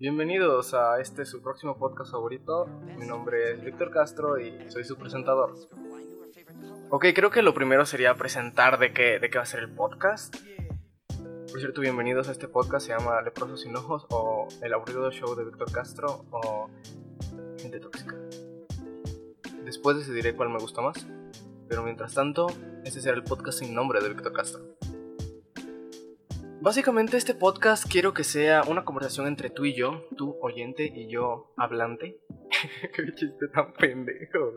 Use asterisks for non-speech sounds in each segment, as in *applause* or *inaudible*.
Bienvenidos a este su próximo podcast favorito. Mi nombre es Víctor Castro y soy su presentador. Ok, creo que lo primero sería presentar de qué, de qué va a ser el podcast. Por cierto, bienvenidos a este podcast, se llama Leprosos sin Ojos o El aburrido show de Víctor Castro o Gente Tóxica. Después decidiré cuál me gusta más, pero mientras tanto, este será el podcast sin nombre de Víctor Castro. Básicamente este podcast quiero que sea una conversación entre tú y yo, tú oyente y yo hablante. *laughs* Qué chiste tan pendejo.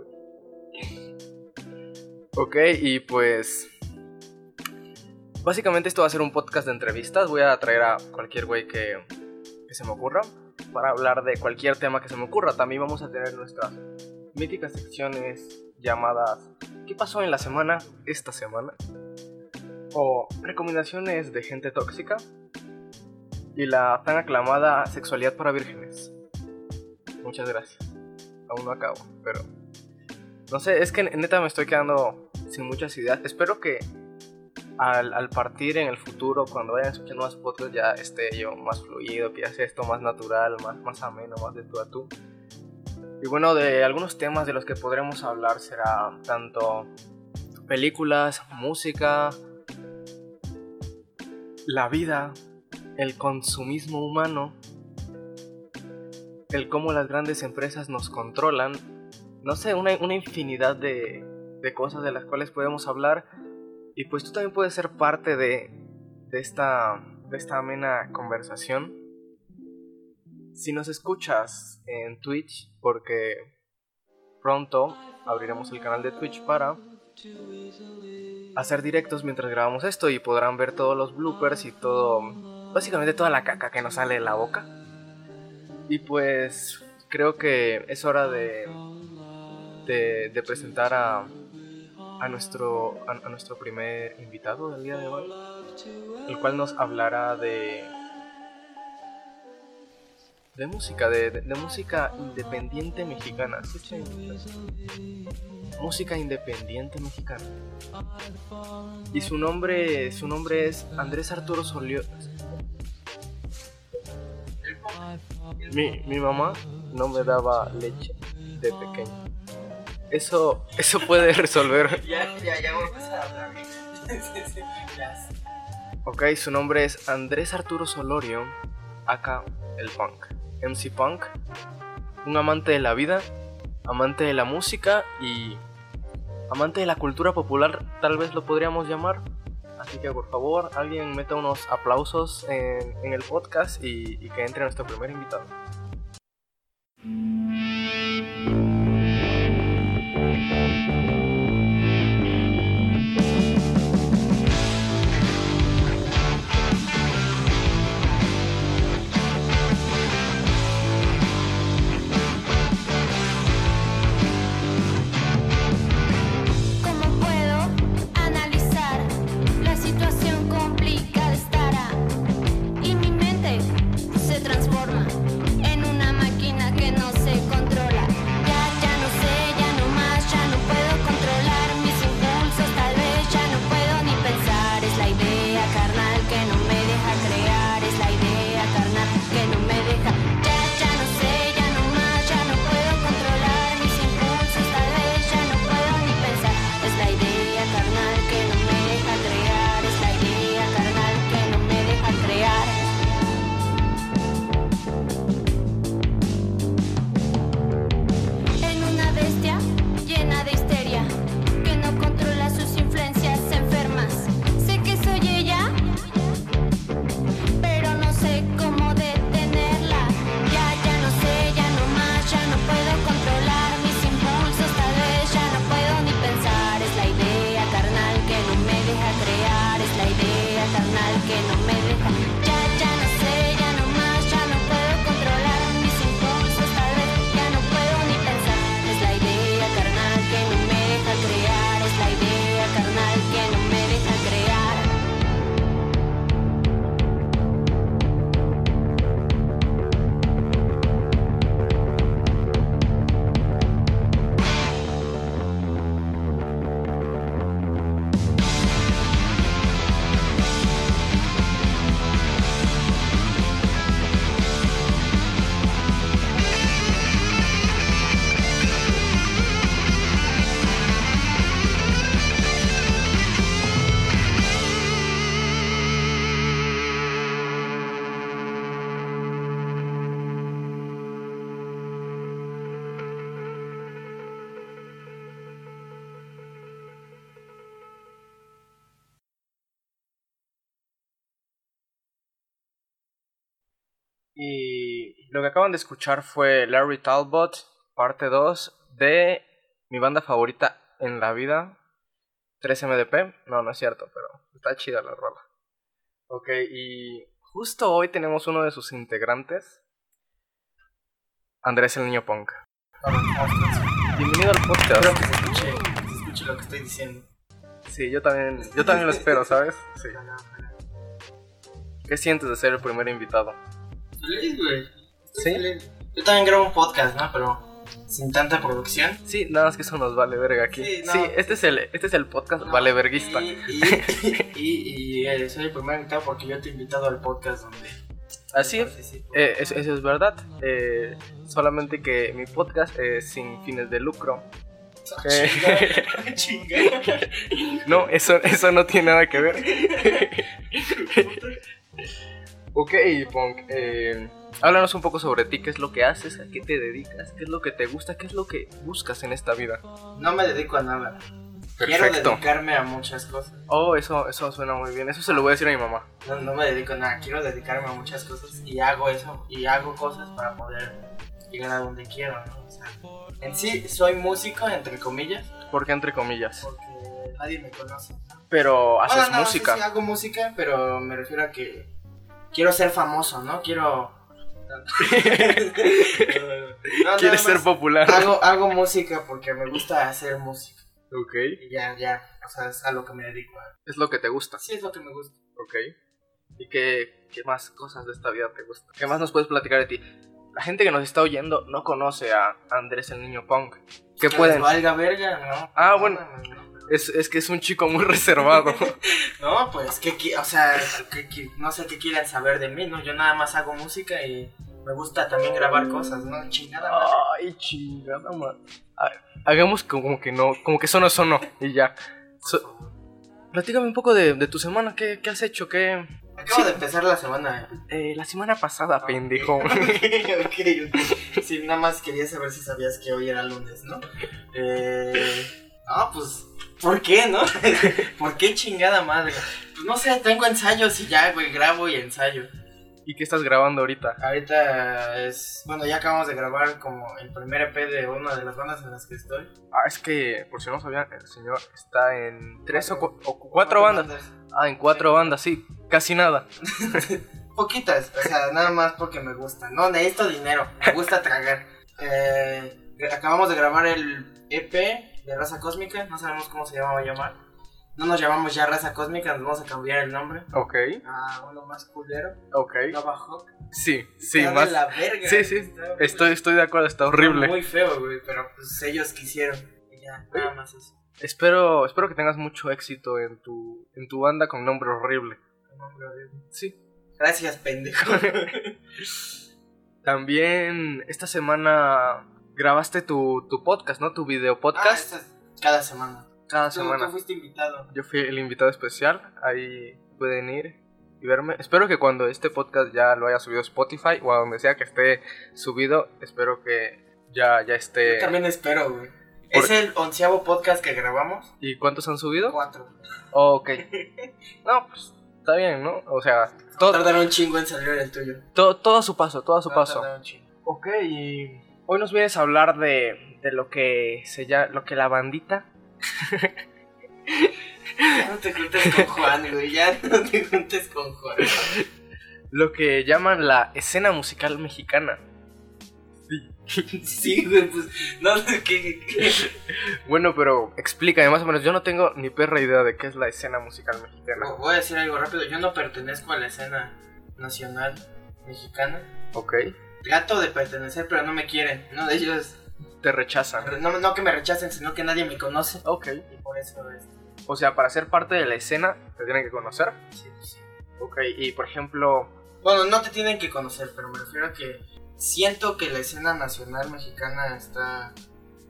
Ok, y pues... Básicamente esto va a ser un podcast de entrevistas. Voy a traer a cualquier güey que, que se me ocurra para hablar de cualquier tema que se me ocurra. También vamos a tener nuestras míticas secciones llamadas ¿Qué pasó en la semana esta semana? O recomendaciones de gente tóxica y la tan aclamada sexualidad para vírgenes. Muchas gracias. Aún no acabo, pero no sé, es que neta me estoy quedando sin muchas ideas. Espero que al, partir en el futuro, cuando vayan escuchando más podcasts, ya esté yo más fluido, que esto más natural, más, más ameno, más de tú a tú. Y bueno, de algunos temas de los que podremos hablar será tanto películas, música, la vida, el consumismo humano, el cómo las grandes empresas nos controlan, no sé, una, infinidad de, de, cosas de las cuales podemos hablar y pues tú también puedes ser parte de, de, esta, de esta amena conversación. Si nos escuchas en Twitch, porque pronto abriremos el canal de Twitch para hacer directos mientras grabamos esto y podrán ver todos los bloopers y todo, básicamente toda la caca que nos sale de la boca. Y pues creo que es hora de, de, presentar a, a, nuestro, a, nuestro primer invitado del día de hoy, el cual nos hablará de de música, de, de, música independiente mexicana. Música independiente mexicana. Y su nombre, su nombre es Andrés Arturo Solio. Mi, mi mamá no me daba leche de pequeño. Eso, eso puede resolver. *laughs* ya, ya, ya voy a empezar a hablar. *laughs* ok, su nombre es Andrés Arturo Solorio, acá el punk. MC Punk, un amante de la vida, amante de la música y amante de la cultura popular, tal vez lo podríamos llamar. Así que por favor, alguien meta unos aplausos en, el podcast y, y que entre nuestro primer invitado. Acaban de escuchar fue Larry Talbot, parte 2 de mi banda favorita en la vida, 3MDP. No, no es cierto, pero está chida la rola. Ok, y justo hoy tenemos uno de sus integrantes, Andrés el Niño Punk. Bienvenido al podcast. Espero que se escuche, se escuche lo que estoy diciendo. Sí, yo también, yo también lo espero, ¿sabes? Sí. ¿Qué sientes de ser el primer invitado? Feliz, güey. ¿Sí? Yo también grabo un podcast, ¿no? Pero sin tanta producción. Sí, nada más que eso nos vale verga aquí. Sí, este es el, este es el podcast No, vale verguista. Y, *laughs* y, y, y, eh, soy el primer invitado porque yo te he invitado al podcast donde. Así es. participo. Eh, eso, eso es verdad. Eh, solamente que mi podcast es sin fines de lucro. Ah, eh. *laughs* No, eso, eso no tiene nada que ver. *laughs* ok, Punk. Eh, háblanos un poco sobre ti. ¿Qué es lo que haces? ¿A qué te dedicas? ¿Qué es lo que te gusta? ¿Qué es lo que buscas en esta vida? No me dedico a nada. Quiero dedicarme a muchas cosas. Oh, eso, eso suena muy bien. Eso se lo voy a decir a mi mamá. No, no me dedico a nada. Quiero dedicarme a muchas cosas y hago eso. Y hago cosas para poder llegar a donde quiero, ¿no? O sea, en sí, soy músico, entre comillas, ¿Por qué entre comillas? porque nadie me conoce. Pero haces Bueno, no, música. Sí, sí, hago música, pero me refiero a que quiero ser famoso, ¿no? Quiero. No, Quieres ser popular. Hago, hago música porque me gusta hacer música. Ok. Y ya, ya, o sea, es a lo que me dedico. Es lo que te gusta. Sí, es lo que me gusta. Ok. ¿Y qué, qué más cosas de esta vida te gustan? ¿Qué más nos puedes platicar de ti? La gente que nos está oyendo no conoce a Andrés el Niño Punk. ¿Qué Que pueden? valga verga, ¿no? Ah, No, bueno. no, no, no. Es, es que es un chico muy reservado. *laughs* No, pues, que, o sea, que, no sé qué quieran saber de mí, ¿no? Yo nada más hago música y me gusta también grabar cosas, ¿no? Chingada madre. Ay, chingada madre. Ah, Hagamos como que no, como que eso no sonó y ya. So- platícame un poco de, de tu semana, ¿qué, qué has hecho? ¿Qué? Acabo sí. de empezar la semana. Eh, la semana pasada, pendejo. *laughs* ok, ok, ok. Sí, nada más quería saber si sabías que hoy era lunes, ¿no? Eh. No, pues. ¿Por qué, no? *laughs* ¿Por qué chingada madre? Pues no sé, tengo ensayos y ya, güey, grabo y ensayo. ¿Y qué estás grabando ahorita? Ahorita es. Bueno, ya acabamos de grabar como el primer EP de una de las bandas en las que estoy. Ah, es que, por si no sabían, el señor está en tres o, cu- o cuatro bandas. Ah, en cuatro bandas, sí, casi nada. *laughs* Poquitas, o sea, nada más porque me gusta. No, necesito dinero, me gusta tragar. Eh, acabamos de grabar el EP de Raza Cósmica, no sabemos cómo se va a llamar. No nos llamamos ya Raza Cósmica, nos vamos a cambiar el nombre Ok, a uno más culero, ok. Nova Hawk. Sí, sí, Está de más. la verga, Sí, sí, está- Estoy, estoy de acuerdo, está horrible. Muy feo, güey, pero pues ellos quisieron. Y ya, nada más eso. Espero, espero que tengas mucho éxito en tu, en tu banda con nombre horrible. Sí. Gracias, pendejo. *laughs* También esta semana grabaste tu, tu podcast, ¿no? Tu video Ah, podcast es cada semana. cada Tú, semana. tú fuiste invitado. Yo fui el invitado especial, ahí pueden ir y verme. Espero que cuando este podcast ya lo haya subido Spotify o a donde sea que esté subido, espero que ya, ya Yo esté... también espero, güey. Por- Es el onceavo podcast que grabamos. ¿Y cuántos han subido? Cuatro. Oh, ok. *laughs* No, pues está bien, ¿no? O sea, todo, Tardaron un chingo en salir el tuyo. todo, todo a su paso, todo a su paso. un chingo. Ok, y hoy nos vienes a hablar de, de lo que se llama, lo que la bandita... Ya *laughs* no te juntes con Juan, güey. Ya no te juntes con Juan. Lo que llaman la escena musical mexicana. Sí, güey, pues. No sé qué. qué- Bueno, pero explícame más o menos. Yo no tengo ni perra idea de qué es la escena musical mexicana. Voy a decir algo rápido. Yo no pertenezco a la escena nacional mexicana. Ok. Trato de pertenecer, pero no me quieren. No de ellos. Te rechazan. No, no que me rechacen, sino que nadie me conoce. Ok. Y por eso es. O sea, para ser parte de la escena te tienen que conocer. Sí, sí. Ok. Y por ejemplo, Bueno, no te tienen que conocer, pero me refiero a que siento que la escena nacional mexicana está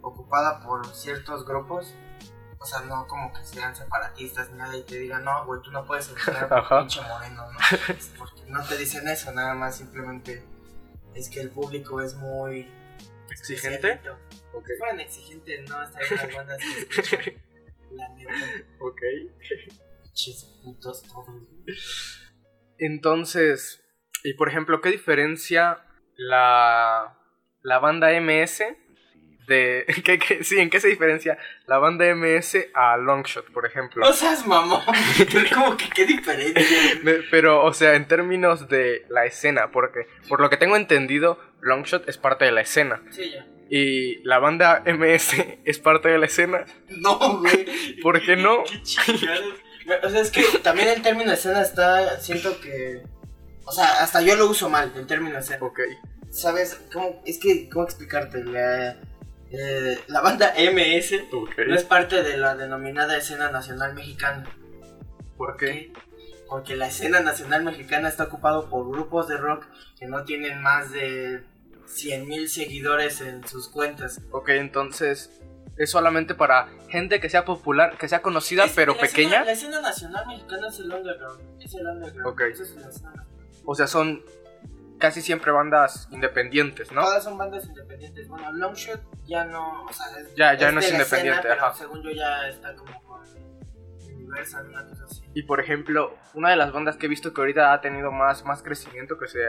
ocupada por ciertos grupos. O sea, no como que sean separatistas ni nada y te digan, no, güey, tú no puedes entrar *laughs* por pinche moreno, ¿no? Es Porque no te dicen eso, nada más simplemente es que el público es muy exigente. exigente. Ok. Si fueran exigentes, no estarían las bandas que. *laughs* La neta, Ok. pinches putos todos. Entonces, Y por ejemplo, ¿qué diferencia la, la banda MS de... *laughs* ¿qué, qué- sí, ¿en qué se diferencia la banda MS a Longshot, por ejemplo? No seas mamón. *laughs* Pero como que qué diferencia. Pero, o sea, en términos de la escena, porque por lo que tengo entendido, Longshot es parte de la escena. Sí, ya. Y la banda MS *laughs* es parte de la escena. No, güey. ¿Por qué no? Qué chingados. O sea, es que también el término escena está. Siento que. O sea, hasta yo lo uso mal, el término escena. Ok. ¿Sabes? ¿Cómo? Es que, ¿cómo explicarte? La, eh, la banda MS no es parte de la denominada escena nacional mexicana. ¿Por qué? Porque la escena nacional mexicana está ocupado por grupos de rock que no tienen más de 100.000 seguidores en sus cuentas. Ok, entonces es solamente para gente que sea popular, que sea conocida Es- pero la pequeña. Escena, la escena nacional mexicana es el underground. Es el underground. Ok. Eso es la escena. O sea, son casi siempre bandas independientes, ¿no? Todas son bandas independientes. Bueno, Longshot ya no. O sea, es- Ya- ya no es independiente, escena, pero ajá. según yo ya está como con Universal, una cosa así. Y por ejemplo, una de las bandas que he visto que ahorita ha tenido más, más crecimiento, que se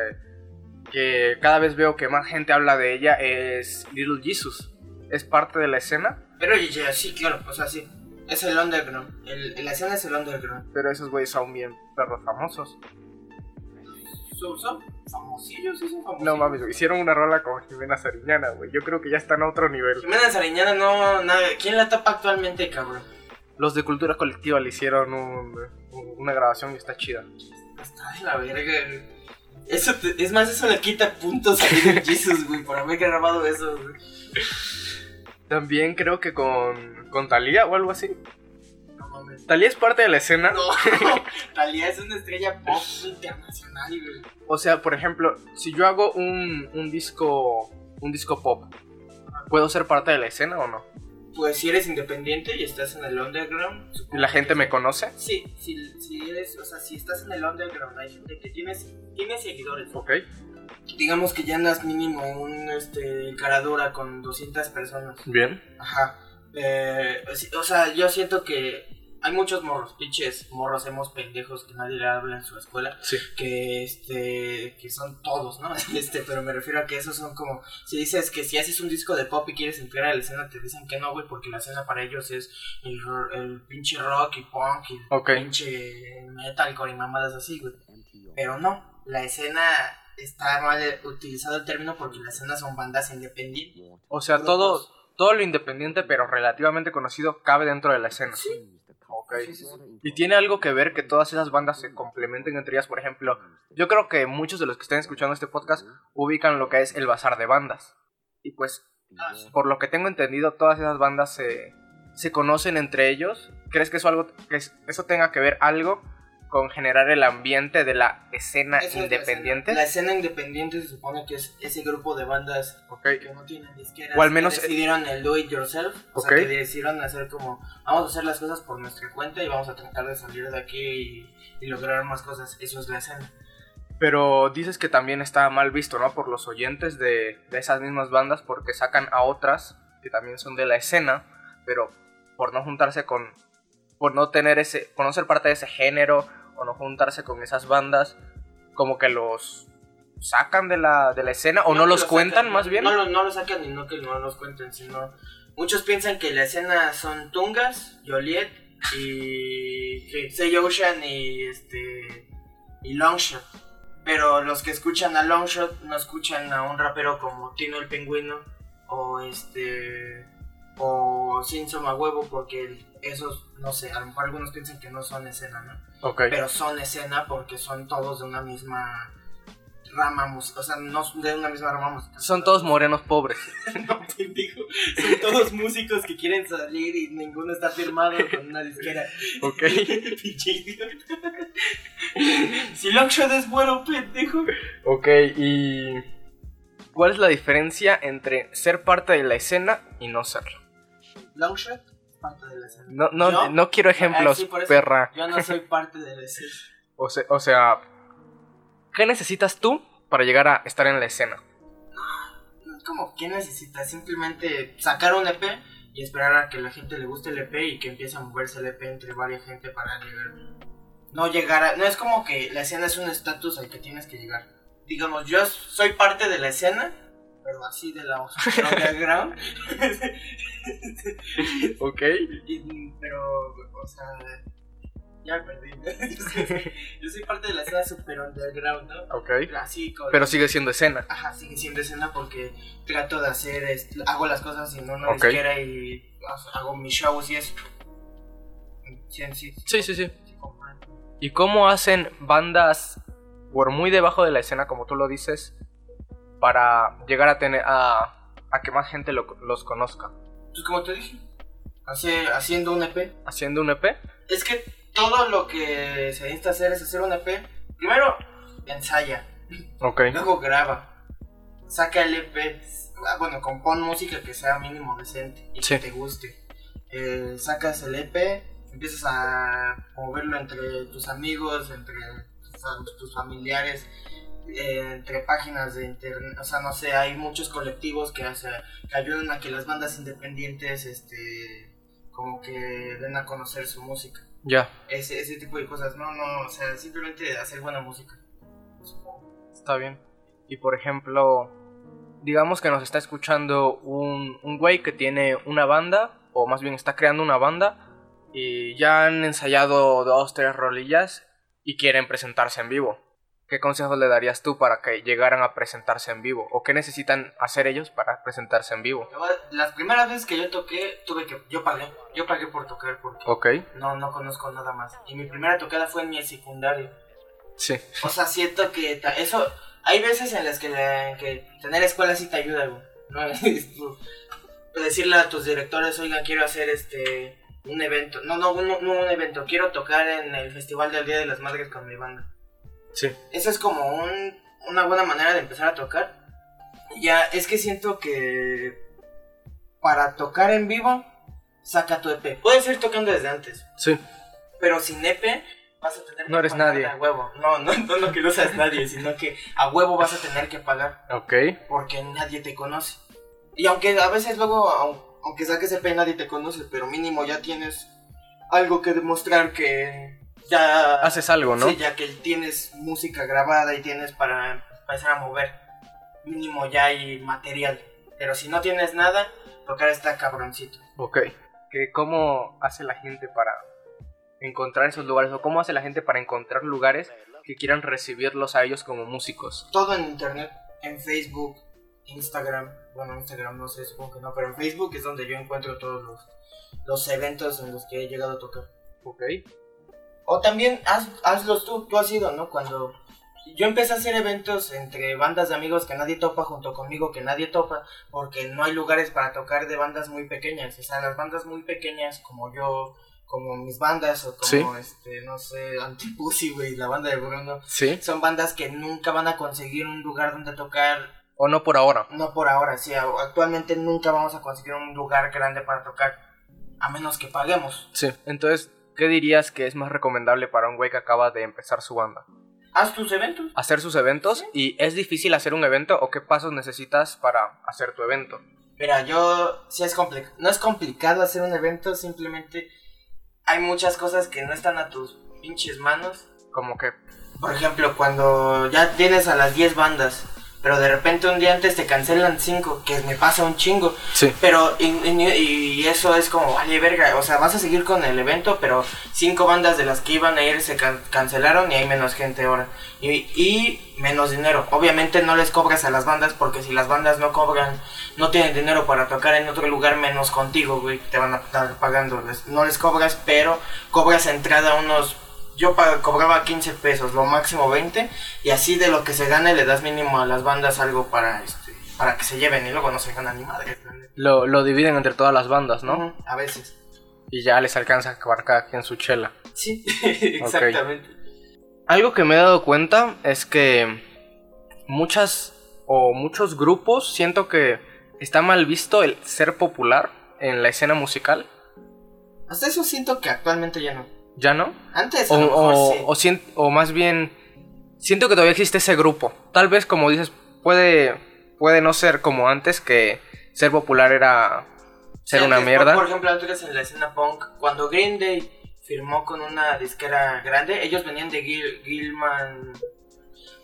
que cada vez veo que más gente habla de ella, es Little Jesus. Es parte de la escena, Pero ya, sí, claro, o sea, sí. Es el underground. El, la escena es el underground. pero esos güeyes son bien perros famosos. ¿Son, famosillos? ¿Sí son famosillos? No mames, güey, hicieron una rola con Jimena Sariñana, güey. Yo creo que ya están a otro nivel. Jimena Sariñana no, nada. ¿Quién la tapa actualmente, cabrón? Los de Cultura Colectiva le hicieron un- un- una grabación y está chida. Está de la verga, güey. Eso te- es más, eso le quita puntos a *laughs* Jesus, güey, por haber grabado eso, güey. También creo que con, con Talía o algo así. Mames. Talía es parte de la escena. No, *laughs* *laughs* Talía es una estrella pop internacional, güey. O sea, por ejemplo, si yo hago un, un disco un disco pop, ¿puedo ser parte de la escena o no? Pues si eres independiente y estás en el underground. ¿Y la gente me conoce? Sí, si, si eres, o sea, si estás en el underground, hay gente que tienes, tiene seguidores. Ok. Digamos que ya andas mínimo un, este, encaradura con 200 personas. Bien. Ajá. Eh, o sea, yo siento que hay muchos morros, pinches morros, hemos pendejos que nadie le habla en su escuela, Sí. que este, que son todos, ¿no? *laughs* Este, pero me refiero a que esos son como, si dices que si haces un disco de pop y quieres entrar a la escena, te dicen que no, güey, porque la escena para ellos es el, el pinche rock y punk y Ok. pinche metalcore y mamadas así, güey. Pero no, la escena está mal utilizado el término porque la escena son bandas independientes. O sea, todo, todo lo independiente pero relativamente conocido cabe dentro de la escena. Sí. Ok. Sí, sí, sí. Y tiene algo que ver que todas esas bandas se complementen entre ellas. Por ejemplo, yo creo que muchos de los que estén escuchando este podcast ubican lo que es el bazar de bandas. Y pues, por lo que tengo entendido, todas esas bandas se, se conocen entre ellos. ¿Crees que eso, algo, que es- eso tenga que ver algo con generar el ambiente de la escena Eso es la independiente? escena. La escena independiente se supone que es ese grupo de bandas Ok. que no tienen disqueras. O al menos- que decidieron el do it yourself. O Ok. sea, que decidieron hacer como, vamos a hacer las cosas por nuestra cuenta y vamos a tratar de salir de aquí y, y lograr más cosas. Eso es la escena. Pero dices que también está mal visto, ¿no? Por los oyentes de, de esas mismas bandas porque sacan a otras que también son de la escena, pero por no juntarse con, por no tener ese, por no ser parte de ese género o no juntarse con esas bandas, como que los sacan de la, de la escena o no, los lo cuentan sacan, más no- bien. No, lo- no lo sacan y no que no los cuenten, sino... Muchos piensan que la escena son Tungas, Joliet y... que Say Ocean y este... y Longshot. Pero los que escuchan a Longshot no escuchan a un rapero como Tino el Pingüino o este... o Sin Soma Huevo porque esos, no sé, a lo mejor algunos piensan que no son escena, ¿no? Ok. pero son escena porque son todos de una misma rama musical, o sea, no son de una misma rama musical. Son todos morenos pobres. *laughs* no, pendejo. Son todos músicos que quieren salir y ninguno está firmado con una disquera. Ok. *laughs* Pinche idiota. si Longshot es bueno, pendejo. Ok, y... ¿Cuál es la diferencia entre ser parte de la escena y no serlo? Longshot parte de la escena. No, no, ¿Yo? no quiero ejemplos, Ah, sí, eso. perra. Yo no soy parte de la escena. *laughs* O sea, o sea, ¿qué necesitas tú para llegar a estar en la escena? No es como, ¿qué necesitas? Simplemente sacar un EP y esperar a que la gente le guste el EP y que empiece a moverse el EP entre varias gente para llegar. No llegar a. No es como que la escena es un estatus al que tienes que llegar. digamos, yo soy parte de la escena, pero así de la underground. *laughs* ok. Y- pero, o sea, ya perdí. *laughs* yo soy parte de la escena super underground, ¿no? Ok. Así con... Pero sigue siendo escena. Ajá, sigue siendo escena porque trato de hacer, hago las cosas en una Ok. disquera y hago mis shows y eso. Sí, sí, Sí, sí, sí. ¿Y cómo hacen bandas por muy debajo de la escena, como tú lo dices, para llegar a tener a, a que más gente lo- los conozca? Pues como te dije, hace- haciendo un EP. ¿Haciendo un EP? Es que todo lo que se necesita hacer es hacer un EP. Primero, ensaya. Ok. Luego graba. Saca el EP. ah, Bueno, compón música que sea mínimo decente y Sí. que te guste. Eh, sacas el EP, empiezas a moverlo entre tus amigos, entre tus familiares, eh, entre páginas de internet. O sea, no sé, hay muchos colectivos que, hace- que ayudan a que las bandas independientes, este, como que den a conocer su música. Ya, Ese, ese tipo de cosas. No, no, o sea, simplemente hacer buena música. está bien. Y por ejemplo, digamos que nos está escuchando un, un güey que tiene una banda, o más bien está creando una banda, y ya han ensayado dos, tres rolillas y quieren presentarse en vivo. ¿Qué consejos le darías tú para que llegaran a presentarse en vivo? ¿O qué necesitan hacer ellos para presentarse en vivo? Las primeras veces que yo toqué, tuve que. Yo pagué. Yo pagué por tocar porque Ok, no, no conozco nada más. Y mi primera tocada fue en mi secundaria. sí, O sea, siento que eso. Hay veces en las que, la- que tener escuela sí te ayuda, güey. ¿no? *laughs* Decirle a tus directores, oigan, quiero hacer este. Un evento. No, no, no, no un evento. Quiero tocar en el Festival del Día de las Madres con mi banda. Sí, Eso es como un- una buena manera de empezar a tocar. Ya, es que siento que para tocar en vivo, saca tu EP. Puedes ir tocando desde antes, sí, pero sin EP vas a tener No eres pagar nadie. A huevo. No, no, no, no que no seas nadie, sino que a huevo vas a tener que pagar ok, porque nadie te conoce. Y aunque a veces luego, au- aunque saques EP, nadie te conoce, pero mínimo ya tienes algo que demostrar que ya haces algo, ¿no? Sí, ya que tienes música grabada y tienes para empezar a mover. Mínimo ya hay material. Pero si no tienes nada, tocar está cabroncito. Ok. ¿Que ¿Cómo hace la gente para encontrar esos lugares? ¿O cómo hace la gente para encontrar lugares que quieran recibirlos a ellos como músicos? Todo en internet, en Facebook, Instagram. Bueno, Instagram no sé, supongo que no, pero en Facebook es donde yo encuentro todos los, los eventos en los que he llegado a tocar. Ok. O también haz, hazlos tú, tú has ido, ¿no? Cuando yo empecé a hacer eventos entre bandas de amigos que nadie topa junto conmigo, que nadie topa, porque no hay lugares para tocar de bandas muy pequeñas. O sea, las bandas muy pequeñas como yo, como mis bandas, o como, Sí. este, no sé, Antipussy, güey, la banda de Bruno, ¿Sí? son bandas que nunca van a conseguir un lugar donde tocar, ¿O no por ahora? no por ahora, sí, actualmente nunca vamos a conseguir un lugar grande para tocar, a menos que paguemos. Sí. Entonces, ¿qué dirías que es más recomendable para un güey que acaba de empezar su banda? Haz tus eventos. Hacer sus eventos y es difícil hacer un evento o qué pasos necesitas para hacer tu evento. Mira, yo sí es complicado. No es complicado hacer un evento, simplemente hay muchas cosas que no están a tus pinches manos. Como que, Por ejemplo, cuando ya tienes a las 10 bandas, pero de repente un día antes te cancelan 5, que me pasa un chingo. sí, Pero, y, y- y eso es como, vale, verga, o sea, vas a seguir con el evento, pero cinco bandas de las que iban a ir se can- cancelaron y hay menos gente ahora. Y, y menos dinero. Obviamente no les cobras a las bandas porque si las bandas no cobran, no tienen dinero para tocar en otro lugar menos contigo, güey, te van a estar pagando. No les cobras, pero cobras entrada unos... Yo cobraba 15 pesos, lo máximo 20, y así de lo que se gane le das mínimo a las bandas algo para este para que se lleven y luego no se ganan ni madre. lo, lo dividen entre todas las bandas, ¿no? A veces. Y ya les alcanza a acabar cada quien su chela. Sí, *laughs* exactamente. Algo que me he dado cuenta es que muchas o muchos grupos siento que está mal visto el ser popular en la escena musical. Hasta eso siento que actualmente ya no. ¿Ya no? Antes a O, lo mejor o, sí. o más bien, siento que todavía existe ese grupo. Tal vez, como dices, puede, puede no ser como antes, que ser popular era ser Sí, una mierda. Por, ejemplo, antes en la escena punk, cuando Green Day firmó con una disquera grande, ellos venían de Gil- Gilman.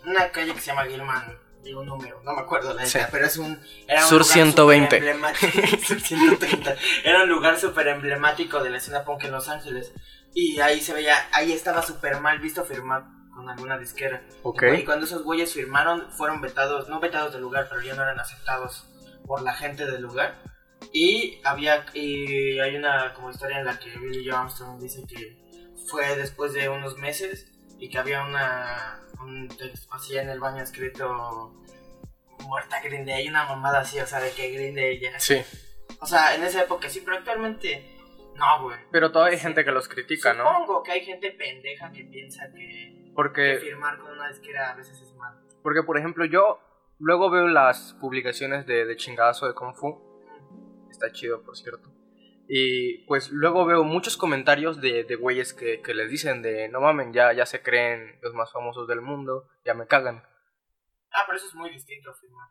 una calle que se llama Gilman, digo un número, no me acuerdo la Sí. neta, pero es un... Era un Sur lugar 120. súper emblemático- *laughs* Sur 130. Era un lugar súper emblemático de la escena punk en Los Ángeles. Y ahí se veía, ahí estaba súper mal visto firmar con alguna disquera. Ok. Y cuando esos güeyes firmaron, fueron vetados, no vetados del lugar, pero ya no eran aceptados por la gente del lugar. Y había, y hay una como historia en la que Billy Joe Armstrong dice que fue después de unos meses y que había una, un texto así en el baño escrito muerta Green Day, una mamada así, o sea, de que Green Day ya... Sí. O sea, en esa época sí, pero actualmente no, güey. Pero todavía hay gente que los critica, ¿no? Supongo que hay gente pendeja que piensa que, que Porque, firmar con una disquera a veces es malo. porque, por ejemplo, yo luego veo las publicaciones de, de chingadazo de Kung Fu. Está chido, por cierto. Y pues luego veo muchos comentarios de, de güeyes que, que les dicen de no mamen, ya, ya se creen los más famosos del mundo, ya me cagan. Ah, pero eso es muy distinto a firmar.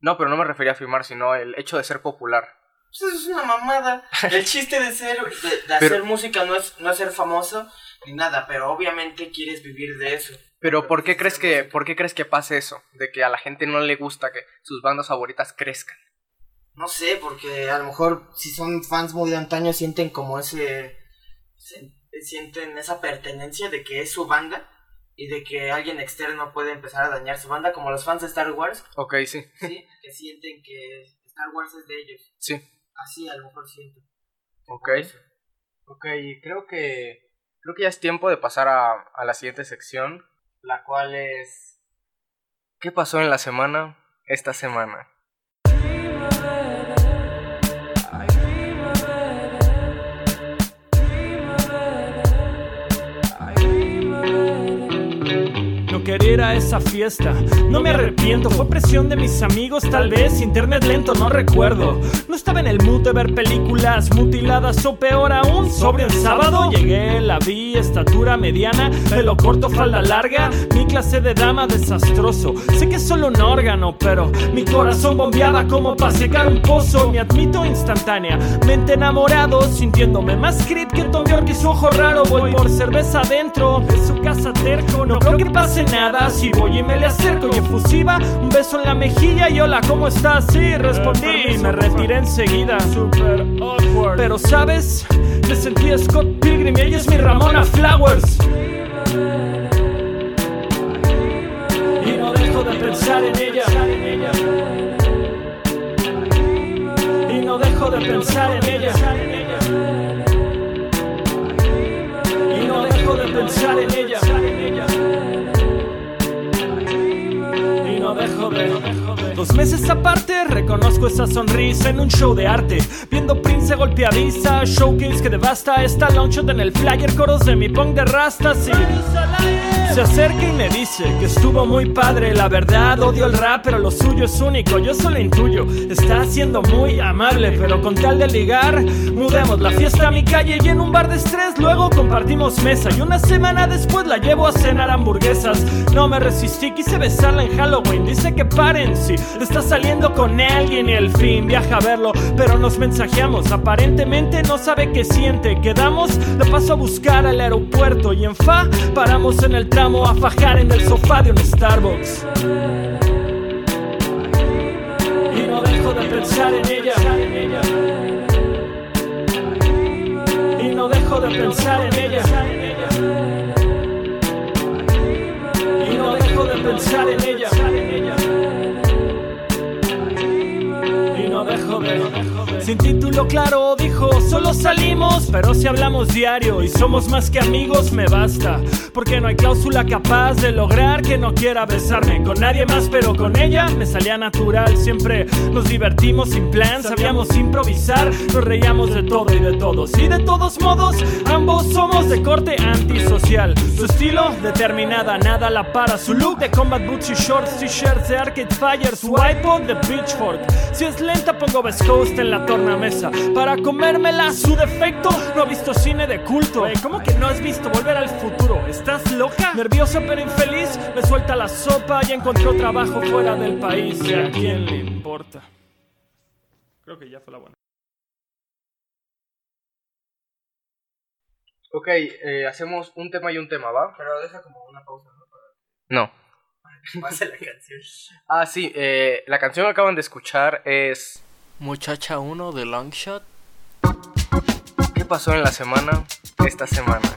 No, pero no me refería a firmar, sino el hecho de ser popular. Pues eso es una mamada. *laughs* El chiste de ser, de, de Pero- hacer música no es, no es ser famoso ni nada, pero obviamente quieres vivir de eso. Pero ¿por qué crees que, por qué crees que pase eso? De que a la gente no le gusta que sus bandas favoritas crezcan. No sé, porque a lo mejor si son fans muy de antaño sienten como ese... se- sienten esa pertenencia de que es su banda y de que alguien externo puede empezar a dañar su banda, como los fans de Star Wars, Ok, sí, ¿sí? que sienten que Star Wars es de ellos. sí. Así a lo mejor siento. Ok. Ok, creo que creo que ya es tiempo de pasar a, a la siguiente sección, la cual es ¿Qué pasó en la semana esta semana? Querer a esa fiesta, no me arrepiento, fue presión de mis amigos, tal vez internet lento, no recuerdo. No estaba en el mood de ver películas mutiladas o peor aún, sobre el sábado llegué, la vi, estatura mediana, pelo corto, falda larga, mi clase de dama desastroso. Sé que es solo un órgano, pero mi corazón bombeaba como para secar un pozo, me admito instantánea, mente enamorado, sintiéndome más creep que Tom York y su ojo raro, voy por cerveza adentro de su casa terco, no creo que pase nada si voy y me le acerco y efusiva, un beso en la mejilla y hola, ¿cómo estás? Sí, respondí y me retiré enseguida, super awkward, pero sabes, me sentí Scott Pilgrim y ella es mi Ramona Flowers. Y no dejo de pensar en ella. Y no dejo de pensar en ella. Y no dejo de pensar en ella. Dos meses aparte, reconozco esa sonrisa en un show de arte. Viendo Prince golpeadiza, showcase que devasta. Está launchot en el flyer, coros de mi punk de rastas. Se acerca y me dice que estuvo muy padre. La verdad, odio el rap, pero lo suyo es único. Yo solo intuyo. Está siendo muy amable, pero con tal de ligar, mudemos la fiesta a mi calle y en un bar de estrés. Luego compartimos mesa y una semana después la llevo a cenar hamburguesas. No me resistí, quise besarla en Halloween. Dice que paren si está saliendo con alguien y al fin viaja a verlo, pero nos mensajeamos. Aparentemente no sabe qué siente. Quedamos, la paso a buscar al aeropuerto y en fa paramos en el a fajar en el sofá de un Starbucks. Y no dejo de pensar en ella. Y no dejo de pensar en ella. Y no dejo de pensar en ella. Sin título claro, dijo, solo salimos, pero si hablamos diario y somos más que amigos, me basta. Porque no hay cláusula capaz de lograr que no quiera besarme con nadie más, pero con ella me salía natural. Siempre nos divertimos sin plan, sabíamos improvisar, nos reíamos de todo y de todos. Y de todos modos, ambos somos de corte antisocial. Su estilo, determinada, nada la para. Su look de combat boots y shorts, t-shirts de Arcade Fire, su iPod de Pitchfork. Si es lenta, pongo West Coast en la tornamesa. Para comérmela, su defecto, no ha visto cine de culto. Ey, ¿Cómo que no has visto volver al futuro? ¿Estás loca? Nerviosa pero infeliz, me suelta la sopa y encontró trabajo fuera del país. ¿Y a quién le importa? Creo que ya fue la buena. Ok, eh, hacemos un tema y un tema, ¿va? Pero deja como una pausa, ¿no? No. *laughs* Para Pasa la canción. Ah, sí, eh, la canción que acaban de escuchar es Muchacha 1 de Longshot. ¿Qué pasó en la semana? Esta semana.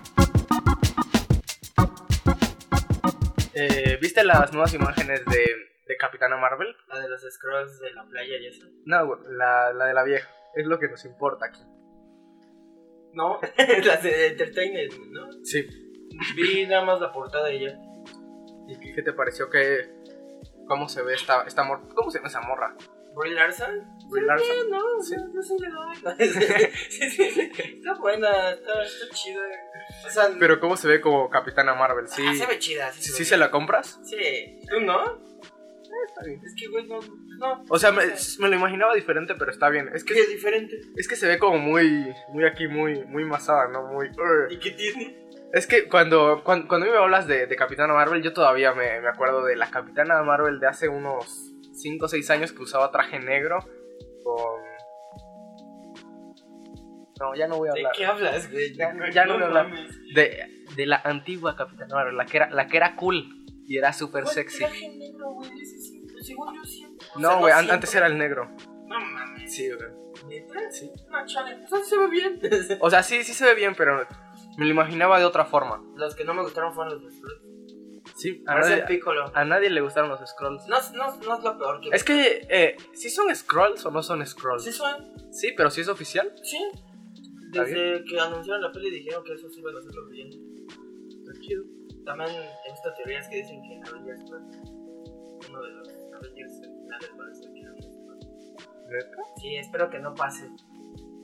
Eh, ¿Viste las nuevas imágenes de, de Capitana Marvel? La de los scrolls de la playa y eso. No, la, la de la vieja. Es lo que nos importa aquí. No, *laughs* las de Entertainment, ¿no? Sí. Vi nada más la portada de ella. ¿Y qué- te pareció que... ¿Cómo se ve esta, esta mor- ¿Cómo se llama esa morra? Brie Larson. Brie Larson. No, Sí. no, no se le da. *laughs* Sí, sí, sí. Está buena, está, está chida. O sea, Pero ¿cómo se ve como Capitana Marvel? Sí, ah, se ve chida. ¿Sí, se sí se la compras? Sí. ¿Tú no? Está bien. Es que, güey, no. no O sea, me, lo imaginaba diferente, pero está bien. Es que es diferente. es que se ve como muy, muy aquí, muy, muy masada, ¿no? Muy... "Ugh". ¿Y qué tiene? Es que cuando, cuando, cuando me hablas de, de Capitana Marvel, yo todavía me, me acuerdo de la Capitana Marvel de hace unos 5 o 6 años que usaba traje negro con... No, ya no voy a ¿De hablar. qué hablas, güey? Ya no- ya no voy a hablar. De, de la antigua Capitana Marvel, la que era, la que era cool y era súper ¿Cuál sexy. traje negro, güey? Sí, según yo siempre. O sea, No, güey, an- siempre. antes era el negro. No mames. Sí, güey. ¿Neta? Sí. No, chale. Sea, se ve bien. O sea, sí, sí se ve bien, pero me lo imaginaba de otra forma. Los que no me gustaron fueron los de. Sí, a nadie, Piccolo. a nadie le gustaron los scrolls. No, no, no es lo peor que. Es que, eh, ¿sí son scrolls o no son scrolls? Sí, son. Sí, pero sí es oficial. Sí. Desde que anunciaron la peli dijeron que eso sí iban a hacer los villanos. Está chido. También he visto teorías que dicen que Avengers pues, uno de los Avengers finales va a ser que. ¿Neta? Sí, espero que no pase.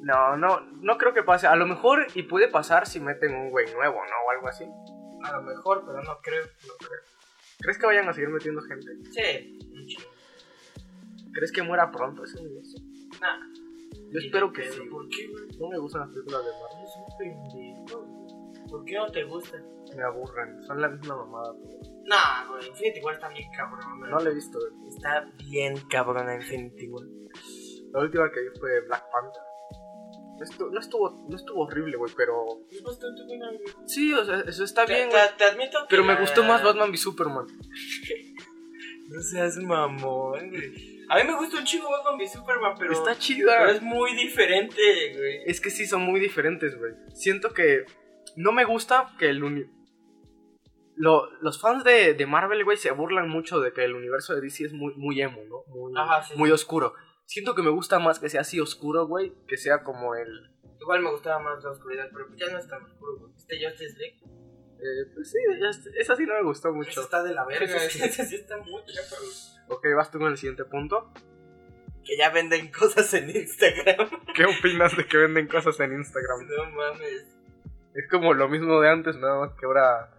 No, no, no creo que pase. A lo mejor, y puede pasar si meten un güey nuevo, ¿no? O algo así. A lo mejor, pero no creo. No creo. ¿Crees que vayan a seguir metiendo gente? Sí, chingo. ¿Crees que muera pronto ese universo? Nah. Yo espero que sí. ¿Por qué, güey? No me gustan las películas de Marvel. Es un pendejo. güey. ¿Por qué no te gusta? Me aburren. Son la misma mamada. Nah, güey, Infinity War está bien cabrón. No la he visto. güey. Está bien cabrona Infinity War. La última que vi fue Black Panther. No estuvo, no estuvo, no estuvo horrible, güey, pero... Es bastante buena, güey. Sí, o sea, eso está Te- bien, te, güey. te admito que Pero me la- gustó más Batman v Superman. *laughs* No seas mamón, güey. A mí me gusta un chingo Batman v Superman, pero, Está pero chida. es muy diferente, güey. Es que sí, son muy diferentes, güey. Siento que no me gusta que el uni... Lo- los fans de, de Marvel, güey, se burlan mucho de que el universo de DC es muy, muy emo, ¿no? Muy, Ajá, sí. muy oscuro. Siento que me gusta más que sea así oscuro, güey, que sea como el... Igual me gustaba más la oscuridad, pero ya no es tan oscuro, güey. Este Justice League. eh, pues sí, esa sí no me gustó mucho. está de la verga. Eso sí. Está muy güey. Ok, vas tú con el siguiente punto. Que ya venden cosas en Instagram. *laughs* ¿Qué opinas de que venden cosas en Instagram? No mames. Es como lo mismo de antes, nada más que ahora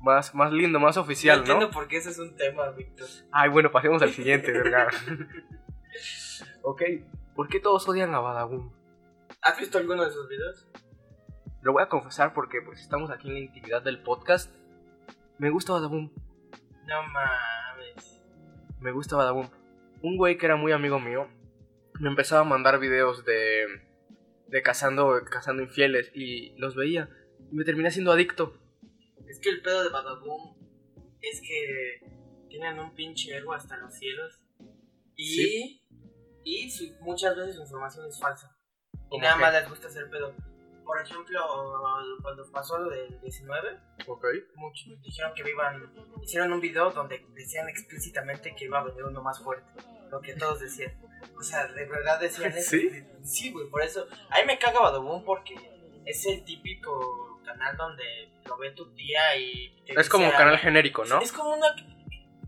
más, más lindo, más No oficial, entiendo ¿no? por qué ese es un tema, Víctor. Ay, bueno, pasemos al siguiente, verga. *laughs* ok, ¿por qué todos odian a Badaboom? ¿Has visto alguno de sus videos? Lo voy a confesar porque pues estamos aquí en la intimidad del podcast. Me gusta Badaboom, No mames. me gusta Badaboom. Un güey que era muy amigo mío me empezaba a mandar videos de, de cazando, cazando infieles y los veía. Y me terminé siendo adicto. Es que el pedo de Badaboom es que tienen un pinche ego hasta los cielos. Y, Sí. Y su- muchas veces su información es falsa. Y ¿Cómo nada qué? más les gusta hacer pedo. Por ejemplo, cuando pasó lo del 19, Ok. muchos dijeron que iban, hicieron un video donde decían explícitamente que iba a venir uno más fuerte. Lo que todos decían. O sea, de verdad decían eso. ¿Sí? Sí, güey, por eso. A mí me caga Badaboom porque es el típico canal donde lo ve tu tía y... te Es dice como un canal genérico, ¿no? Es como una...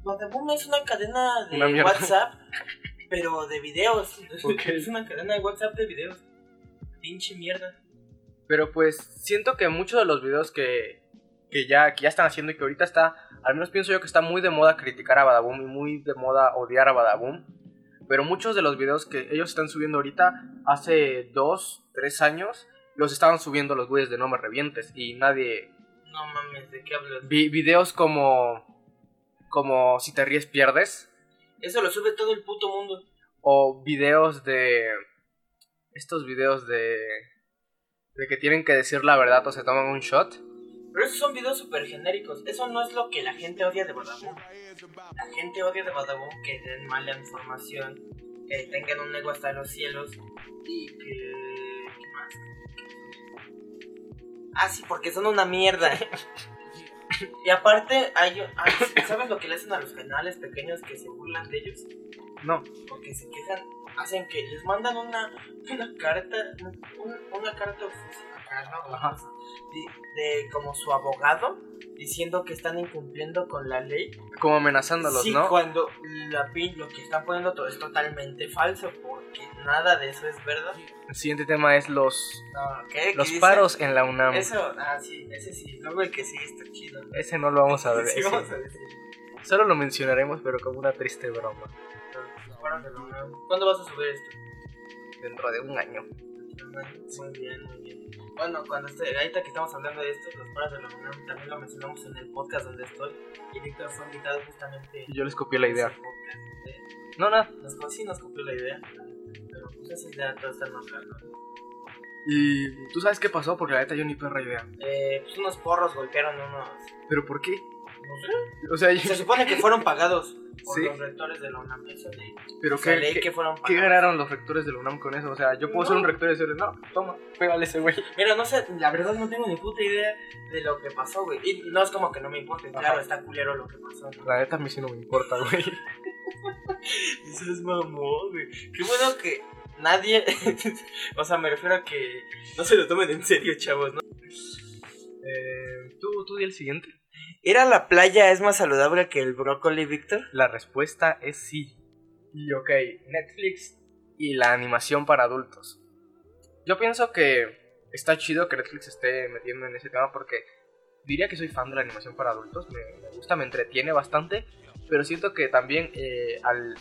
Badaboom es una cadena de Una. WhatsApp, pero de videos. *laughs* Es una cadena de WhatsApp de videos. Pinche mierda. Pero pues siento que muchos de los videos que, que, ya, que ya están haciendo y que ahorita está, al menos pienso yo que está muy de moda criticar a Badaboom y muy de moda odiar a Badaboom. Pero muchos de los videos que ellos están subiendo ahorita, hace dos, tres años, los estaban subiendo los güeyes de No Me Revientes y nadie... No mames, ¿de qué hablas? Vi videos como... como Si te ríes pierdes Eso lo sube todo el puto mundo. o videos de... estos videos de... de que tienen que decir la verdad o se toman un shot. Pero esos son videos súper genéricos. Eso no es lo que la gente odia de Badaboom. La gente odia de Badaboom que den mala información, que tengan un ego hasta los cielos y que. ¿Qué más? Ah, sí, porque son una mierda. *laughs* *coughs* y aparte, hay, hay- ¿sabes lo que le hacen a los canales pequeños que se burlan de ellos? No. Porque se quejan, hacen que les mandan una, una carta, un- una carta oficial, ¿no? Ajá. de, de como su abogado diciendo que están incumpliendo con la ley. Como amenazándolos, sí, ¿no? cuando la, lo que están poniendo todo es totalmente falso, nada de eso es verdad. El siguiente tema es los, No, ¿qué? ¿Qué los paros en la UNAM. Eso, ah, sí, ese sí. Luego el que sí está chido. Ese no lo vamos a ver. Sí, ese. vamos a decir. Solo lo mencionaremos, pero como una triste broma. Los paros de la UNAM. ¿Cuándo vas a subir esto? Dentro de un año. Muy bien, muy bien. Bueno, cuando esté, ahorita que estamos hablando de esto, los paros de la UNAM también lo mencionamos en el podcast donde estoy. Y Víctor fue invitado justamente. Y yo les copié la idea. ¿eh? No, nada. Nos, sí nos copió la idea, nombrando. Y tú sabes qué pasó, porque la neta yo ni perra idea. Eh, pues unos porros golpearon unos. ¿Pero por qué? No sé. O sea, Se supone que fueron pagados por Sí. los rectores de la UNAM. Eso de. ¿pero o sea, qué, leí qué, que fueron qué ganaron los rectores de la UNAM con eso? O sea, yo puedo ser un rector y decirle, no, toma, pégale ese güey. Mira, no sé, la verdad no tengo ni puta idea de lo que pasó, güey. Y no es como que no me importe, Ajá. claro, está culero lo que pasó. ¿no? La neta a mí sí no me importa, güey. *laughs* Eso es mamón, güey. Qué bueno que nadie. *laughs* o sea, me refiero a que no se lo tomen en serio, chavos, ¿no? Eh, ¿tú, tú di el siguiente. ¿Ir a la playa es más saludable que el brócoli, Víctor? La respuesta es sí. Y ok, Netflix y la animación para adultos. Yo pienso que está chido que Netflix esté metiendo en ese tema porque diría que soy fan de la animación para adultos. Me, me gusta, me entretiene bastante. Pero siento que también eh, al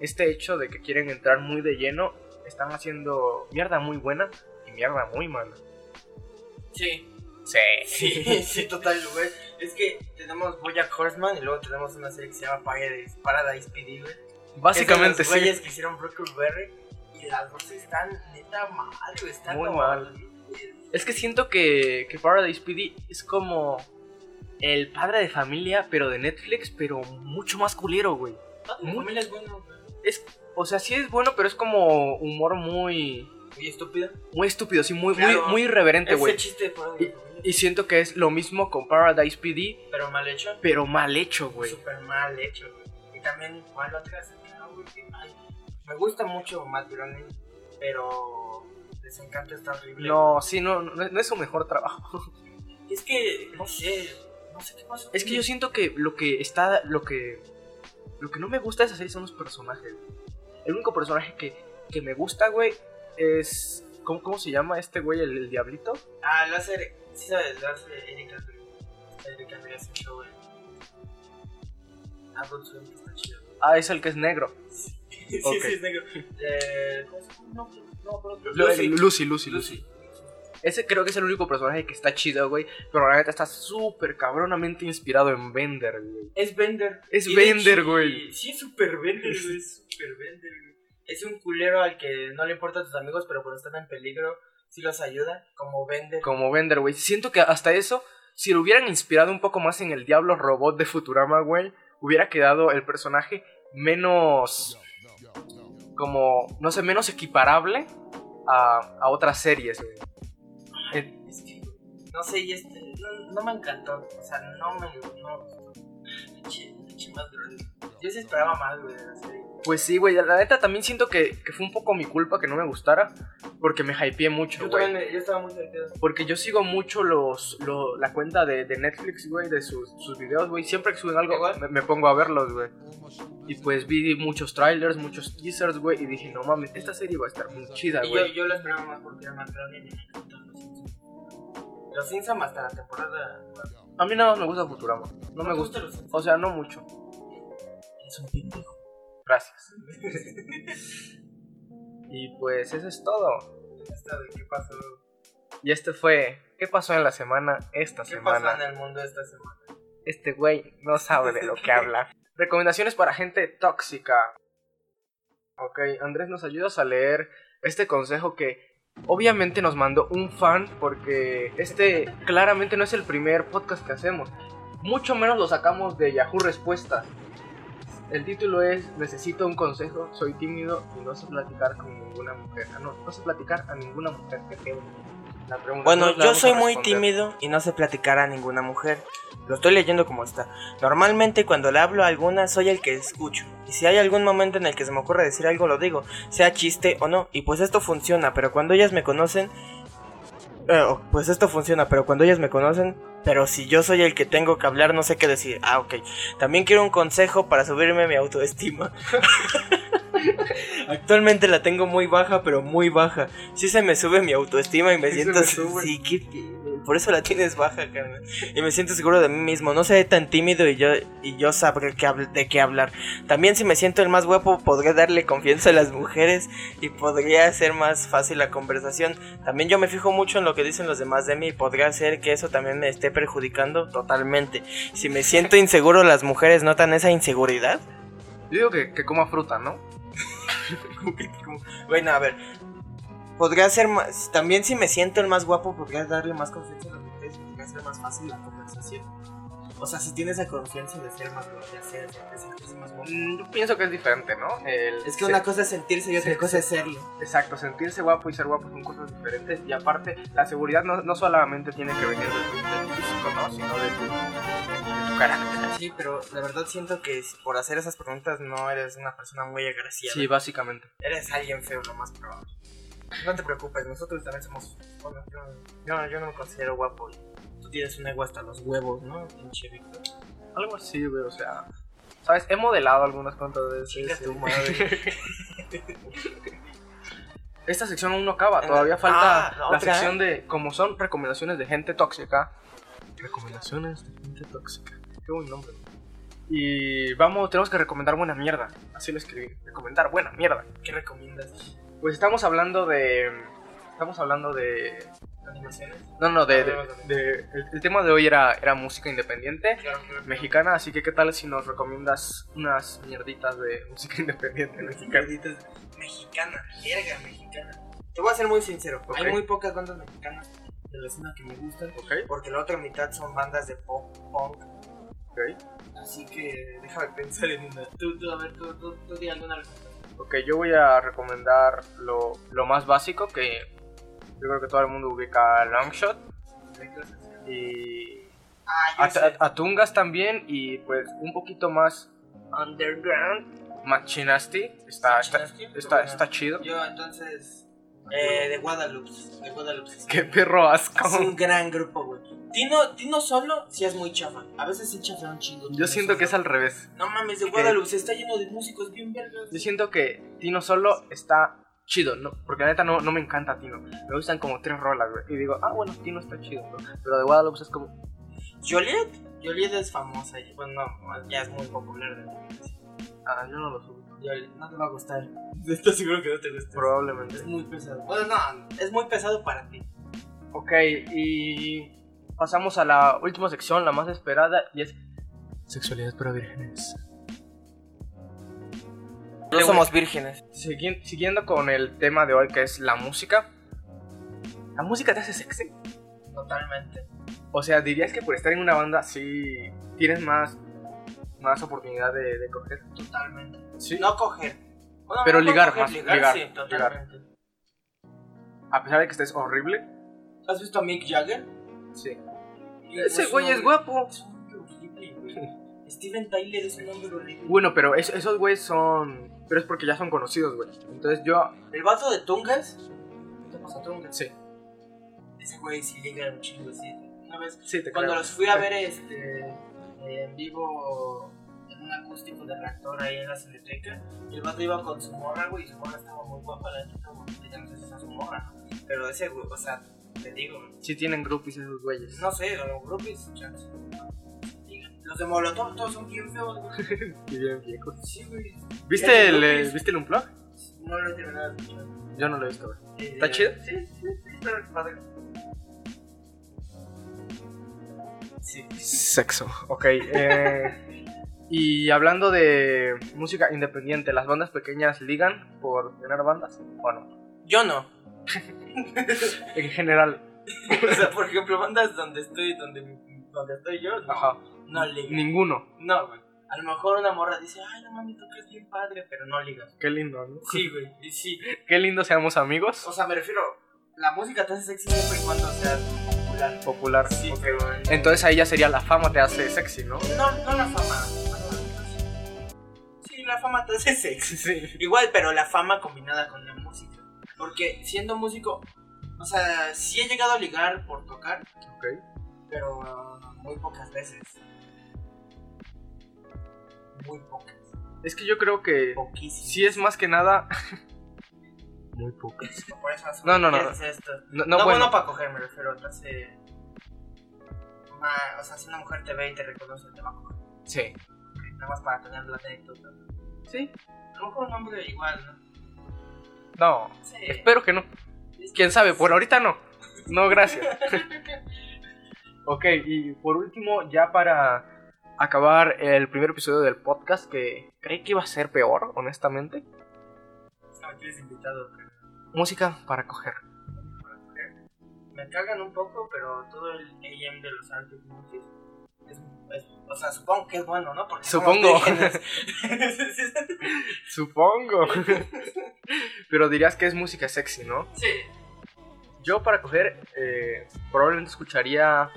este hecho de que quieren entrar muy de lleno, están haciendo mierda muy buena y mierda muy mala. Sí. Sí. Sí, *laughs* sí, total, güey. Es que tenemos Bojack Horseman y luego tenemos una serie que se llama Paradise, Paradise PD, güey. Básicamente Es de los sí. que hicieron Brockleberry y las dos están neta mal, güey. Están Muy mal. Es que siento que, que Paradise PD es como el padre de familia, pero de Netflix, pero mucho más culero, güey. Mi Muy- familia es bueno, güey. Es, o sea, sí es bueno, pero es como humor muy, Muy estúpida. muy estúpido, sí, muy, Claro. muy, muy irreverente, güey. chiste familia, Y siento que es lo mismo con Paradise PD, pero mal hecho. pero mal hecho, güey. Súper mal hecho, güey. Y también, ¿cuál otra ay, Me gusta mucho Matt Groening, pero Desencanto está horrible. No, sí, no, no, no es su mejor trabajo. *laughs* Es que, no sé, no sé qué pasa. Es que yo siento que lo que está, lo que, lo que no me gusta de esa serie son los personajes. El único personaje que, que me gusta, güey, es, ¿cómo, cómo se llama este güey, el, el diablito? Ah, lo hace, sí sabes, lo hace Erika. Erika que está chido. Ah, es el que es negro. sí, *laughs* sí, es negro. Eh, ¿cómo se llama? No, no, pero- Lucy, Lucy, Lucy, Lucy. Lucy. Ese creo que es el único personaje que está chido, güey. Pero la neta está súper cabronamente inspirado en Bender, güey. Es Bender. Es Bender, güey. Sí, es super Bender, güey. Es super Bender, güey. Es un culero al que no le importa a tus amigos, pero cuando están en peligro, sí los ayuda, como Bender. Como Bender, güey. Siento que hasta eso, si lo hubieran inspirado un poco más en el Diablo Robot de Futurama, güey, hubiera quedado el personaje menos. Como, no sé, menos equiparable a, a otras series, güey. Eh, Es que, no sé, y este, no, no me encantó. O sea, no me. No, pinche, pinche más grande. Yo sí esperaba más, güey, de la serie. Pues sí, güey. La neta también siento que, que fue un poco mi culpa que no me gustara. Porque me hypeé mucho, Yo güey. también, me- yo estaba muy divertido. Porque yo sigo mucho los, lo- la cuenta de, de Netflix, güey, de sus, sus videos, güey. Siempre que suben algo, me, me pongo a verlos, güey. Y pues vi muchos trailers, muchos teasers, güey. Y dije, no mames, esta serie va a estar muy chida, Y yo, güey. yo lo esperaba más porque era más grande y me encantan los Simpsons. Hasta la temporada. A mí nada más me gusta Futurama. No me gusta. O sea, no mucho. Es un pendejo. Gracias. *laughs* Y pues eso es todo. ¿Qué pasó? Y este fue. ¿Qué pasó en la semana? Esta ¿Qué pasó en semana. el mundo esta semana? Este güey no sabe de lo que habla. *laughs* Recomendaciones para gente tóxica. Ok, Andrés, ¿nos ayudas a leer este consejo que obviamente nos mandó un fan porque este claramente no es el primer podcast que hacemos. Mucho menos lo sacamos de Yahoo Respuestas. El título es Necesito un consejo, soy tímido y no sé platicar con ninguna mujer. Ah, no, no sé platicar a ninguna mujer. Qué feo. La Bueno, yo soy muy tímido y no sé platicar a ninguna mujer. Lo estoy leyendo como está. Normalmente cuando le hablo a alguna soy el que escucho. Y si hay algún momento en el que se me ocurre decir algo lo digo, sea chiste o no. Y pues esto funciona, pero cuando ellas me conocen... eh, oh, pues esto funciona, pero cuando ellas me conocen... Pero si yo soy el que tengo que hablar no sé qué decir. Ah, ok. También quiero un consejo para subirme mi autoestima. *laughs* *laughs* Actualmente la tengo muy baja, pero muy baja. Sí se me sube mi autoestima y me Sí siento... me sube. Sí, qué- por eso la tienes baja, carnal. Y me siento seguro de mí mismo. No seré tan tímido y yo, y yo sabré qué de qué hablar. También si me siento el más guapo, podré darle confianza a las mujeres y podría hacer más fácil la conversación. También yo me fijo mucho en lo que dicen los demás de mí y podría hacer que eso también me esté perjudicando totalmente. Si me siento *laughs* inseguro, las mujeres notan esa inseguridad. Yo digo que, que coma fruta, ¿no? *laughs* Bueno, a ver. Podría ser más. También si me siento el más guapo, podría darle más confianza a las mujeres. Podría ser más fácil la conversación. O sea, si tienes la confianza de ser más guapo, de ser, de sentirse más guapo. Mm, Yo pienso que es diferente, ¿no? El- Es que una cosa es sentirse y otra sí, cosa es serlo. Exacto, sentirse guapo y ser guapo son cosas diferentes. Y aparte, la seguridad no, no solamente tiene que venir de tu, de tu físico, ¿no? Sino de tu, de tu carácter. Sí, pero la verdad siento que por hacer esas preguntas no eres una persona muy agraciada. Sí, básicamente. Eres alguien feo, lo más probable. No te preocupes, nosotros también somos. Bueno, yo, yo, yo no me considero guapo. y Tú tienes un ego hasta los huevos, ¿no? Pinche Víctor. Algo así, güey, o sea... ¿Sabes? He modelado algunas cuantas veces. Tu *laughs* madre. Esta sección aún no acaba, todavía falta ah, la ¿otra? sección de... Como son recomendaciones de gente tóxica. Recomendaciones de gente tóxica. Qué buen nombre. Y vamos, tenemos que recomendar buena mierda. Así lo escribí. Recomendar buena mierda. ¿Qué recomiendas? Pues estamos hablando de... Estamos hablando de... ¿Animaciones? No, no, de... Ah, de- vale. de- el, el tema de hoy era, era música independiente. Claro, claro. Mexicana, así que qué tal si nos recomiendas unas mierditas de música *laughs* independiente mexicana. Mexicanitas. Mexicana, jerga mexicana. Te voy a ser muy sincero. Ok. Hay muy pocas bandas mexicanas de la escena que me gustan. ¿Ok? Porque la otra mitad son bandas de pop, punk. Así que déjame pensar en una. Tú, tú, a ver, tú, tú, tú di alguna recomendación. Ok, yo voy a recomendar lo, lo más básico que yo creo que todo el mundo ubica Longshot y Ah, At- Atungas también y pues un poquito más underground. Machinasti está, está, está, está chido. Yo entonces. Eh, de Guadalupe. De Guadalupe. Qué perro asco. Es un gran grupo, güey. Tino, Tino solo sí es muy chafa. A veces sí chafea un chingo. Yo siento que es al revés. No mames, de Guadalupe está lleno de músicos bien vergas. Yo siento que Tino solo está chido, ¿no? Porque la neta no, no me encanta Tino. Me gustan como tres rolas, güey. Y digo, ah, bueno, Tino está chido, ¿no? Pero de Guadalupe es como, Joliet. Joliet es famosa. y- Bueno, no, ya es muy popular. de ah, yo no lo subo. Joliet, no te va a gustar. *laughs* Estoy seguro que no te gusta. Probablemente. Es muy pesado. Bueno, no, es muy pesado para ti. Ok, y pasamos a la última sección, la más esperada, y es Sexualidad para vírgenes. No somos vírgenes. Segui- siguiendo con el tema de hoy, que es la música. ¿La música te hace sexy? Totalmente. O sea, dirías que por estar en una banda sí tienes más, más oportunidad de, de coger. Totalmente. Sí. No coger. Bueno, Pero no ligar, coger, más, ligar, sí, totalmente. A pesar de que estés horrible. ¿Has visto a Mick Jagger? Sí. Ese güey es guapo. Es un hombre horrible, güey. *laughs* Steven Tyler es un hombre horrible. Bueno, pero es- esos güeyes son. Pero es porque ya son conocidos, güey. Entonces yo. El vato de Tungas. ¿Qué te pasa, Tungas? Sí. Ese güey sí liga un chingo, sí. Una vez, Sí, te cuando creo. los fui a ver este, eh, en vivo en un acústico de reactor ahí en la Cineteca, el vato iba con su morra, güey, y su morra estaba muy guapa, la neta, como ya no sé si es su morra, ¿no? Pero ese güey, o sea, te digo, Sí tienen groupies esos güeyes. no sé, los grupos, chance. Los de Molotov todos son bien feos, güey. *laughs* Y bien viejos. Sí, güey. ¿Viste el, groupies? eh, ¿Viste el Unplug? No lo he terminado de escuchar. Yo no lo he visto, güey. Eh, ¿Está chido? Sí, sí, sí, está padre. Sí. Sexo. Ok. eh, y hablando de música independiente, ¿las bandas pequeñas ligan por tener bandas o no? Yo no. En general. *laughs* o sea, por ejemplo, bandas donde estoy, donde, donde estoy yo, no, Ajá. no ligas. Ninguno. No, güey. A lo mejor una morra dice, ay, no mami, tocas bien padre, pero no ligas. Qué lindo, ¿no? Sí, güey, sí. Qué lindo seamos amigos. O sea, me refiero, la música te hace sexy siempre y cuando sea popular. Popular. Sí, pero... Entonces ahí ya sería la fama te hace sexy, ¿no? No, no la fama. Sí, la fama te hace sexy. Sí. Igual, pero la fama combinada con la música. Porque siendo músico, o sea, sí he llegado a ligar por tocar, Ok. pero uh, muy pocas veces. Muy pocas. Es que yo creo que Poquísimas. sí es más que nada. *laughs* Muy pocas. Por eso No, no, no. ¿qué es esto? No, No, no, bueno. bueno. para coger, me refiero. Te hace. Ma- o sea, si una mujer te ve y te reconoce, te va a coger. Sí. Nada más para tener la anécdota. Sí. A lo mejor un hombre igual, ¿no? No. Sí. Espero que no. Quién sabe, por ahorita no. No, gracias. *laughs* ok, y por último, ya para acabar el primer episodio del podcast, que creí que iba a ser peor, honestamente. No, quieres invitado. pero Música para coger. Me cagan un poco, pero todo el AM de los Arctic Monkeys es, es- o sea, supongo que es bueno, ¿no? Porque Supongo. *laughs* *laughs* Supongo. Pero dirías que es música sexy, ¿no? sí. Yo para coger eh, probablemente escucharía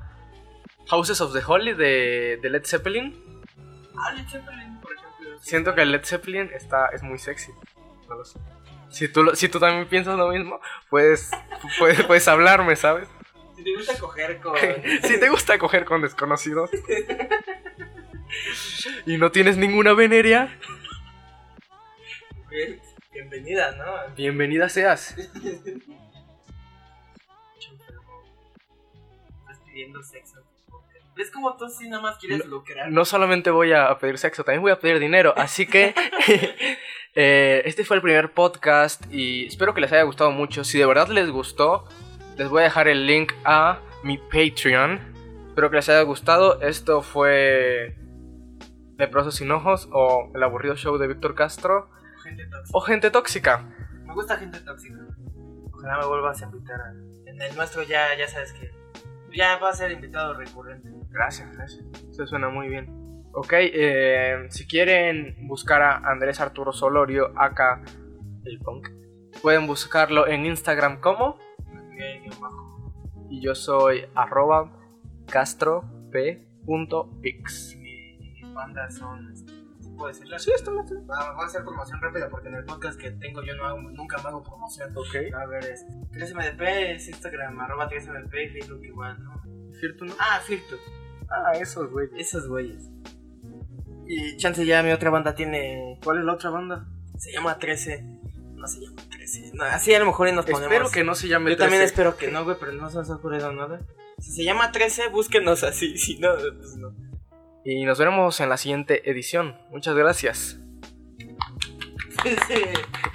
Houses of the Holy de, de Led Zeppelin. Ah, Led Zeppelin, por ejemplo. Siento que Led Zeppelin está, es muy sexy. No lo sé. Si tú, lo- si tú también piensas lo mismo, puedes, puedes, puedes hablarme, ¿sabes? Si te gusta coger con. *laughs* Si te gusta coger con desconocidos y no tienes ninguna veneria, Bienvenida, ¿no? bienvenida seas. Estás pidiendo sexo. ¿Ves como tú sí nada más quieres lucrar? No solamente voy a pedir sexo, también voy a pedir dinero. Así que *laughs* eh, este fue el primer podcast y espero que les haya gustado mucho. Si de verdad les gustó, les voy a dejar el link a mi Patreon. Espero que les haya gustado. Esto fue Leprosos sin Ojos o El aburrido show de Víctor Castro Gente tóxica. o Gente Tóxica. Me gusta gente tóxica. Ojalá me vuelvas a invitar. a- En el nuestro ya, ya sabes que. Ya va a ser invitado recurrente. Gracias, gracias. Eso suena muy bien. Ok, eh, si quieren buscar a Andrés Arturo Solorio, acá el punk, pueden buscarlo en Instagram como y yo soy arroba castropx. Mi- Mis bandas son. este, ¿sí ¿Puedo decirlas? Sí, está bien. Va- Voy a hacer promoción rápida porque en el podcast que tengo yo no hago, nunca me hago promoción. Ok. A ver, es 3MDP, es Instagram, arroba 3MDP y Facebook igual, ¿no? ¿Cierto, no? Ah, Firtu. Ah, esos, güey. Esos güeyes. Y chance ya mi otra banda tiene. ¿Cuál es la otra banda? Se llama 13. No se llama 13. No, así a lo mejor y nos ponemos. Espero que no se llame Yo también 13. espero que no, güey, pero no se nos ha ocurrido nada. Si se llama 13, búsquenos así. *laughs* Si no, pues no. Y nos veremos en la siguiente edición. Muchas gracias. *laughs*